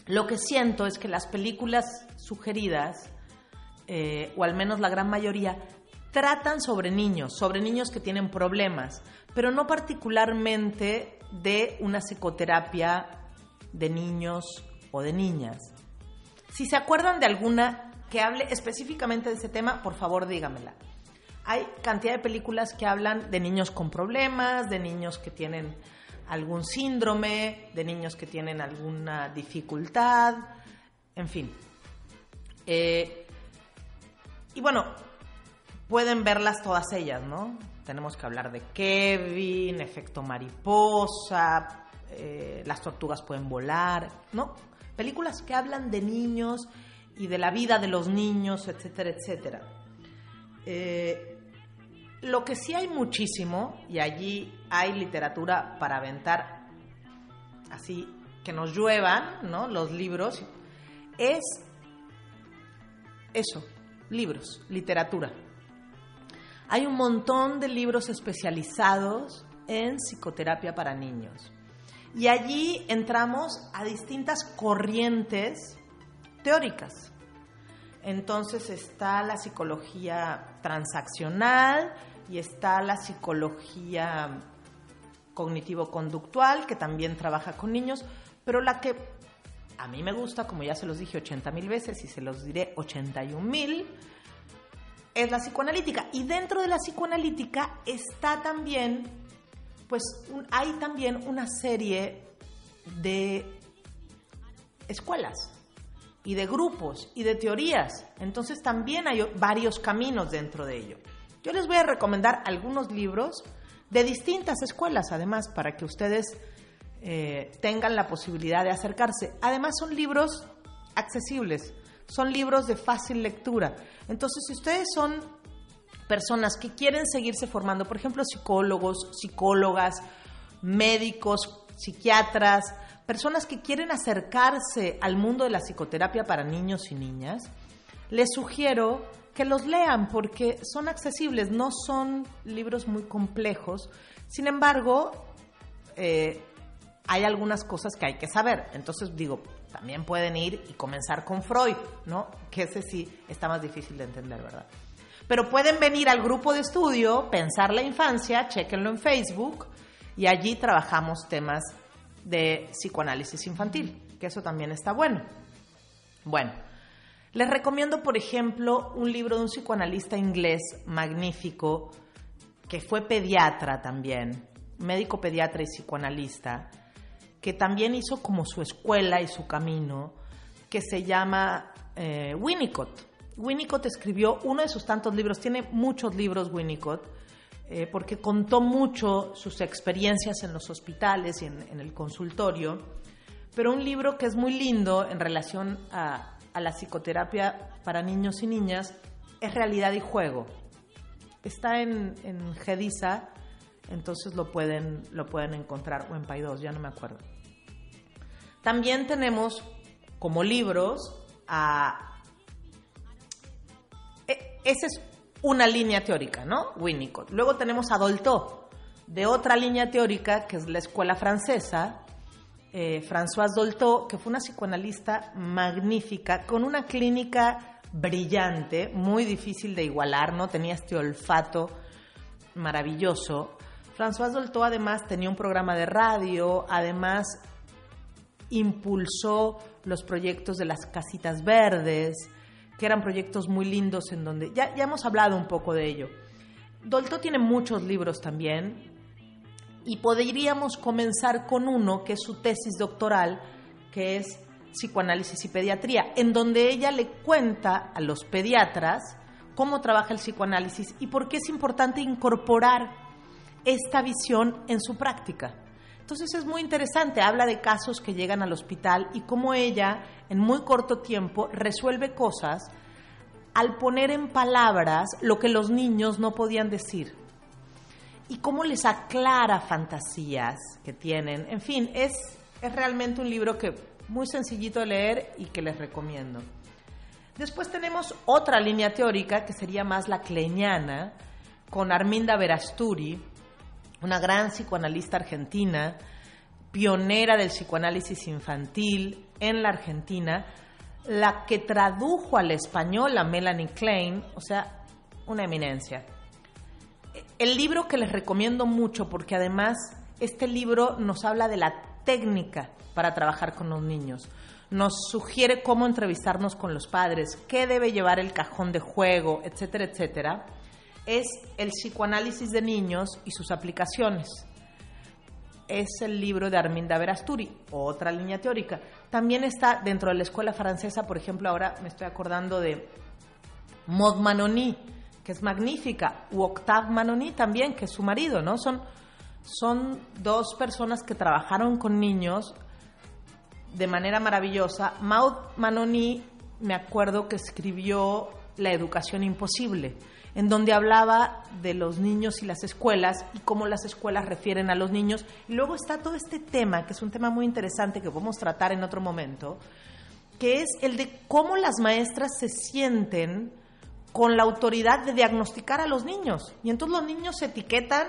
lo que siento es que las películas sugeridas, eh, o al menos la gran mayoría, tratan sobre niños, sobre niños que tienen problemas, pero no particularmente de una psicoterapia de niños o de niñas. Si se acuerdan de alguna que hable específicamente de ese tema, por favor dígamela. Hay cantidad de películas que hablan de niños con problemas, de niños que tienen algún síndrome, de niños que tienen alguna dificultad, en fin. Eh, y bueno, pueden verlas todas ellas, ¿no? Tenemos que hablar de Kevin, efecto mariposa, eh, las tortugas pueden volar, ¿no? Películas que hablan de niños y de la vida de los niños, etcétera, etcétera. Eh, lo que sí hay muchísimo, y allí hay literatura para aventar así que nos lluevan, ¿no? Los libros, es eso, libros, literatura. Hay un montón de libros especializados en psicoterapia para niños. Y allí entramos a distintas corrientes teóricas. Entonces está la psicología transaccional y está la psicología cognitivo-conductual, que también trabaja con niños, pero la que a mí me gusta, como ya se los dije 80 mil veces y se los diré 81 mil, es la psicoanalítica. Y dentro de la psicoanalítica está también, pues un- hay también una serie de escuelas y de grupos y de teorías. Entonces también hay varios caminos dentro de ello. Yo les voy a recomendar algunos libros de distintas escuelas, además, para que ustedes eh, tengan la posibilidad de acercarse. Además, son libros accesibles, son libros de fácil lectura. Entonces, si ustedes son personas que quieren seguirse formando, por ejemplo, psicólogos, psicólogas, médicos, psiquiatras, personas que quieren acercarse al mundo de la psicoterapia para niños y niñas, les sugiero que los lean porque son accesibles, no son libros muy complejos. Sin embargo, eh, hay algunas cosas que hay que saber. Entonces digo, también pueden ir y comenzar con Freud, ¿no? Que ese sí está más difícil de entender, ¿verdad? Pero pueden venir al grupo de estudio, pensar la infancia, chequenlo en Facebook y allí trabajamos temas de psicoanálisis infantil, que eso también está bueno. Bueno, les recomiendo, por ejemplo, un libro de un psicoanalista inglés magnífico, que fue pediatra también, médico pediatra y psicoanalista, que también hizo como su escuela y su camino, que se llama eh, Winnicott. Winnicott escribió uno de sus tantos libros, tiene muchos libros Winnicott, eh, porque contó mucho sus experiencias en los hospitales y en, el consultorio, pero un libro que es muy lindo en relación a, a la psicoterapia para niños y niñas es Realidad y Juego. Está en, en Gedisa, entonces lo pueden, lo pueden encontrar, o en Paidós, ya no me acuerdo. También tenemos como libros a... e- Esa es una línea teórica, ¿no? Winnicott. Luego tenemos a Dolto, de otra línea teórica, que es la escuela francesa, eh, Françoise Dolto, que fue una psicoanalista magnífica, con una clínica brillante, muy difícil de igualar, ¿no? Tenía este olfato maravilloso. Françoise Dolto además tenía un programa de radio, además impulsó los proyectos de las casitas verdes, que eran proyectos muy lindos en donde ya, ya hemos hablado un poco de ello. Dolto tiene muchos libros también y podríamos comenzar con uno que es su tesis doctoral, que es psicoanálisis y pediatría, en donde ella le cuenta a los pediatras cómo trabaja el psicoanálisis y por qué es importante incorporar esta visión en su práctica. Entonces es muy interesante, habla de casos que llegan al hospital y cómo ella en muy corto tiempo resuelve cosas al poner en palabras lo que los niños no podían decir y cómo les aclara fantasías que tienen. En fin, es, es realmente un libro que muy sencillito de leer y que les recomiendo. Después tenemos otra línea teórica que sería más la kleiniana, con Arminda Verasturi, una gran psicoanalista argentina, pionera del psicoanálisis infantil en la Argentina, la que tradujo al español a Melanie Klein, o sea, una eminencia. El libro que les recomiendo mucho, porque además este libro nos habla de la técnica para trabajar con los niños. Nos sugiere cómo entrevistarnos con los padres, qué debe llevar el cajón de juego, etcétera, etcétera. Es el psicoanálisis de niños y sus aplicaciones. Es el libro de Arminda Verasturi, otra línea teórica. También está dentro de la escuela francesa, por ejemplo, ahora me estoy acordando de Maud Manoni, que es magnífica, u Octave Manoni también, que es su marido, ¿no? Son, son dos personas que trabajaron con niños de manera maravillosa. Maud Manoni, me acuerdo que escribió La educación imposible, en donde hablaba de los niños y las escuelas y cómo las escuelas refieren a los niños. Y luego está todo este tema, que es un tema muy interesante que podemos tratar en otro momento, que es el de cómo las maestras se sienten con la autoridad de diagnosticar a los niños. Y entonces los niños se etiquetan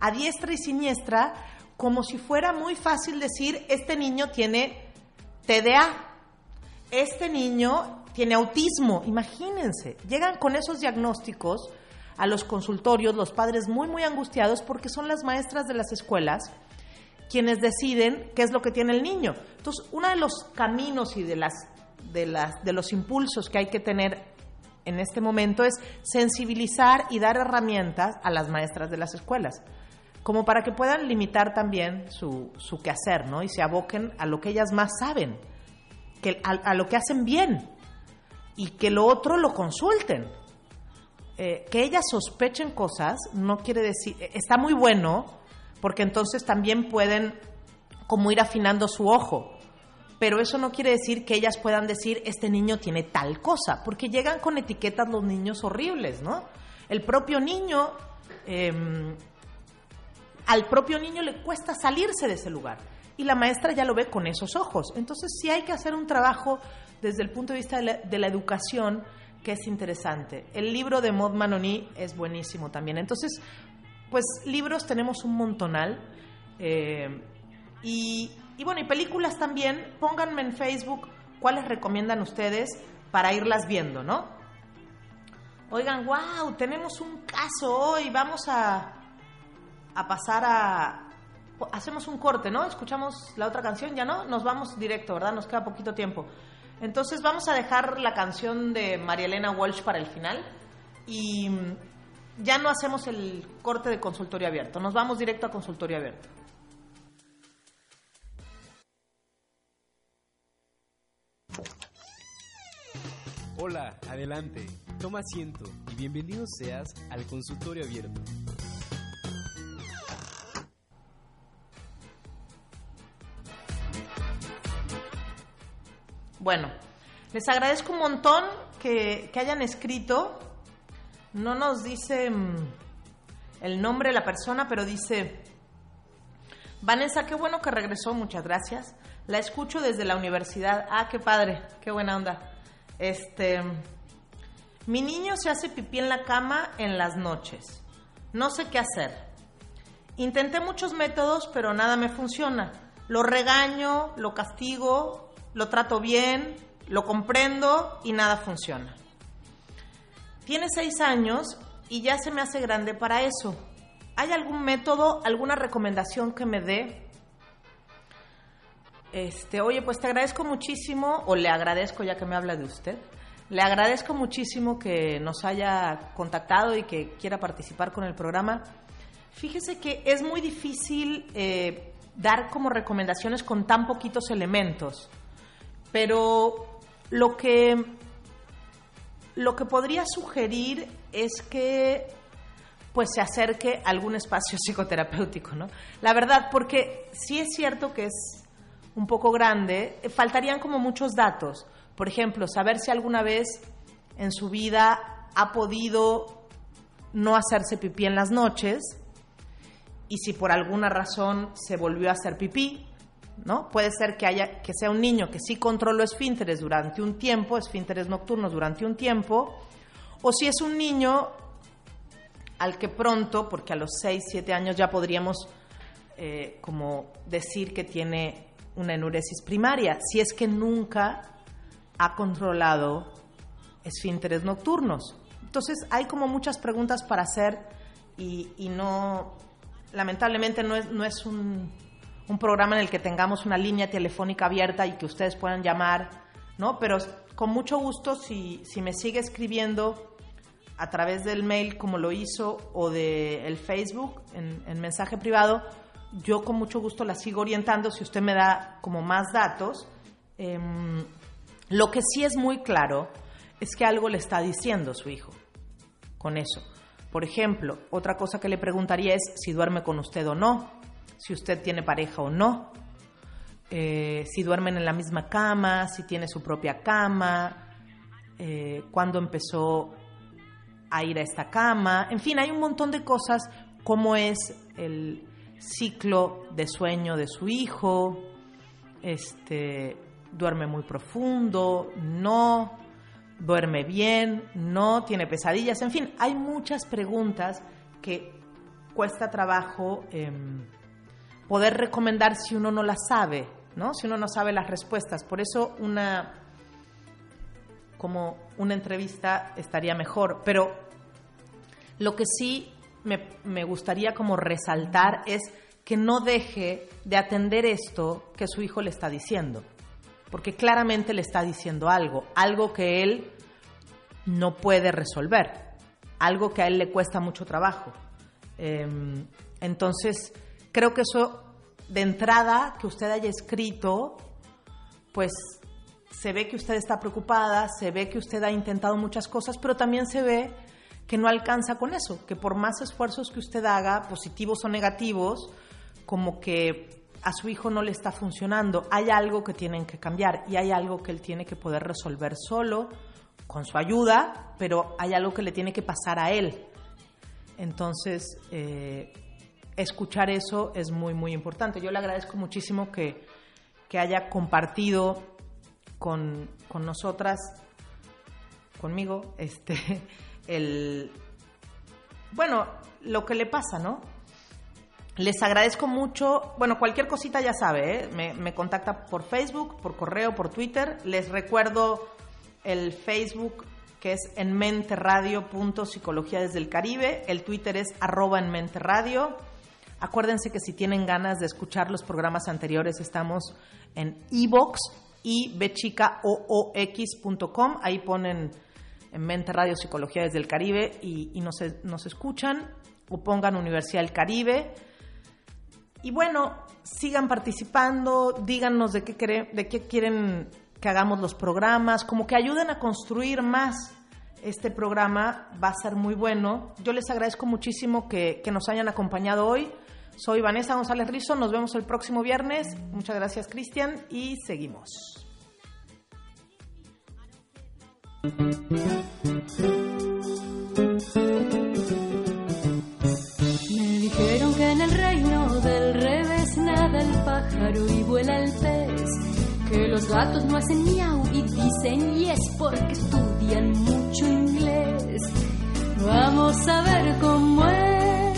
a diestra y siniestra como si fuera muy fácil decir, este niño tiene TDA, este niño tiene autismo. Imagínense, llegan con esos diagnósticos a los consultorios, los padres muy, muy angustiados porque son las maestras de las escuelas quienes deciden qué es lo que tiene el niño. Entonces, uno de los caminos y de, las, de, las, de los impulsos que hay que tener en este momento es sensibilizar y dar herramientas a las maestras de las escuelas, como para que puedan limitar también su, su quehacer, ¿no? Y se aboquen a lo que ellas más saben, que, a, a lo que hacen bien, y que lo otro lo consulten. Eh, que ellas sospechen cosas no quiere decir, está muy bueno, porque entonces también pueden como ir afinando su ojo, pero eso no quiere decir que ellas puedan decir, este niño tiene tal cosa, porque llegan con etiquetas los niños horribles, ¿no? El propio niño, eh, al propio niño le cuesta salirse de ese lugar y la maestra ya lo ve con esos ojos. Entonces sí hay que hacer un trabajo desde el punto de vista de la, de la educación que es interesante. El libro de Maud Manoni es buenísimo también. Entonces, pues libros tenemos un montonal. Eh, y, y bueno, y películas también. Pónganme en Facebook cuáles recomiendan ustedes para irlas viendo, ¿no? Oigan, wow, tenemos un caso hoy. Vamos a, a pasar a... Hacemos un corte, ¿no? Escuchamos la otra canción, ya no, nos vamos directo, ¿verdad? Nos queda poquito tiempo. Entonces vamos a dejar la canción de María Elena Walsh para el final y ya no hacemos el corte de consultorio abierto, nos vamos directo a consultorio abierto. Hola, adelante, toma asiento y bienvenido seas al consultorio abierto. Bueno, les agradezco un montón que, hayan escrito. No nos dice mm, el nombre de la persona, pero dice, Vanessa, qué bueno que regresó, muchas gracias. La escucho desde la universidad. Ah, qué padre, qué buena onda. Este, mi niño se hace pipí en la cama en las noches. No sé qué hacer. Intenté muchos métodos, pero nada me funciona. Lo regaño, lo castigo, lo trato bien, lo comprendo y nada funciona. Tiene seis años y ya se me hace grande para eso. ¿Hay algún método, alguna recomendación que me dé? Este, oye, pues te agradezco muchísimo, o le agradezco ya que me habla de usted, le agradezco muchísimo que nos haya contactado y que quiera participar con el programa. Fíjese que es muy difícil eh, dar como recomendaciones con tan poquitos elementos, pero lo que, lo que podría sugerir es que pues se acerque a algún espacio *laughs* psicoterapéutico, ¿no? La verdad, porque sí es cierto que es un poco grande, eh, faltarían como muchos datos. Por ejemplo, saber si alguna vez en su vida ha podido no hacerse pipí en las noches y si por alguna razón se volvió a hacer pipí, ¿no? Puede ser que haya que sea un niño que sí controló esfínteres durante un tiempo, esfínteres nocturnos durante un tiempo, o si es un niño al que pronto, porque a los 6, 7 años ya podríamos eh, como decir que tiene una enuresis primaria, si es que nunca ha controlado esfínteres nocturnos. Entonces hay como muchas preguntas para hacer y, no, lamentablemente no es, no es un, un, programa en el que tengamos una línea telefónica abierta y que ustedes puedan llamar, ¿no? Pero con mucho gusto si, si me sigue escribiendo a través del mail como lo hizo o del el Facebook en, en mensaje privado, yo con mucho gusto la sigo orientando si usted me da como más datos. Em, lo que sí es muy claro es que algo le está diciendo su hijo con eso. Por ejemplo, otra cosa que le preguntaría es si duerme con usted o no, si usted tiene pareja o no, eh, si duermen en la misma cama, si tiene su propia cama, eh, cuándo empezó a ir a esta cama, en fin, hay un montón de cosas, cómo es el, ciclo de sueño de su hijo, este, duerme muy profundo, no, duerme bien, no, tiene pesadillas, en fin, hay muchas preguntas que cuesta trabajo em, poder recomendar si uno no las sabe, ¿no? Si uno no sabe las respuestas. Por eso una como una entrevista estaría mejor, pero lo que sí me, gustaría como resaltar es que no deje de atender esto que su hijo le está diciendo, porque claramente le está diciendo algo, algo que él no puede resolver, algo que a él le cuesta mucho trabajo. Em, entonces, creo que eso, de entrada, que usted haya escrito, pues se ve que usted está preocupada, se ve que usted ha intentado muchas cosas, pero también se ve que no alcanza con eso, que por más esfuerzos que usted haga, positivos o negativos, como que a su hijo no le está funcionando, hay algo que tienen que cambiar y hay algo que él tiene que poder resolver solo, con su ayuda, pero hay algo que le tiene que pasar a él. Entonces, eh, escuchar eso es muy, muy importante. Yo le agradezco muchísimo que, que haya compartido con, con nosotras, conmigo, este, *laughs* el, bueno, lo que le pasa, ¿no? Les agradezco mucho. Bueno, cualquier cosita ya sabe, ¿eh? me, me, contacta por Facebook, por correo, por Twitter. Les recuerdo el Facebook que es en radio psicología desde el Caribe. El Twitter es arroba en radio. Acuérdense que si tienen ganas de escuchar los programas anteriores, estamos en iBox y. Ahí ponen en Mente Radio Psicología desde el Caribe y, nos, nos, escuchan o pongan Universidad del Caribe. Y bueno, sigan participando, díganos de qué, de qué quieren que hagamos los programas, como que ayuden a construir más este programa, va a ser muy bueno. Yo les agradezco muchísimo que, que nos hayan acompañado hoy. Soy Vanessa González Rizo, nos vemos el próximo viernes. Muchas gracias Cristian y seguimos. Me dijeron que en el reino del revés nada el pájaro y vuela el pez Que los gatos no hacen miau y dicen yes porque estudian mucho inglés. Vamos a ver cómo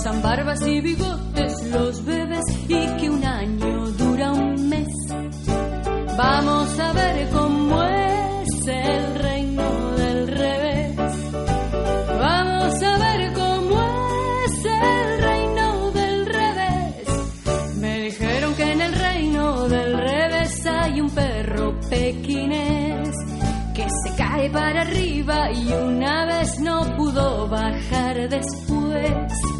Usan barbas y bigotes los bebés y que un año dura un mes. Vamos a ver cómo es el reino del revés. Vamos a ver cómo es el reino del revés. Me dijeron que en el reino del revés hay un perro pequinés que se cae para arriba y una vez no pudo bajar después.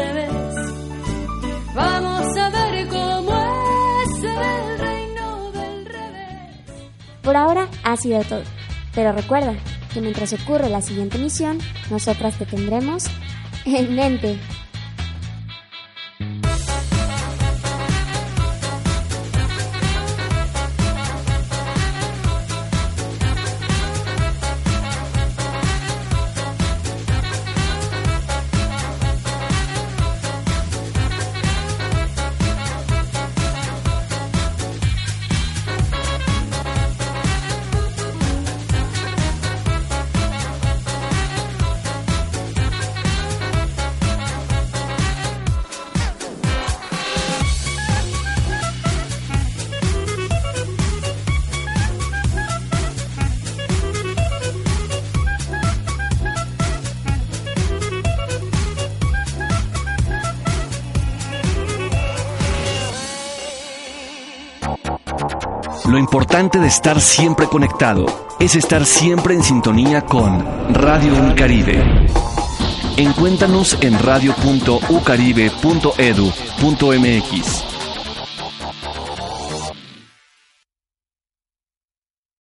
Vamos a ver cómo es el reino del revés. Por ahora ha sido todo. Pero recuerda que mientras ocurre la siguiente misión, nosotras te tendremos en mente. Importante de estar siempre conectado es estar siempre en sintonía con Radio Unicaribe. Encuéntranos en radio.ucaribe.edu.mx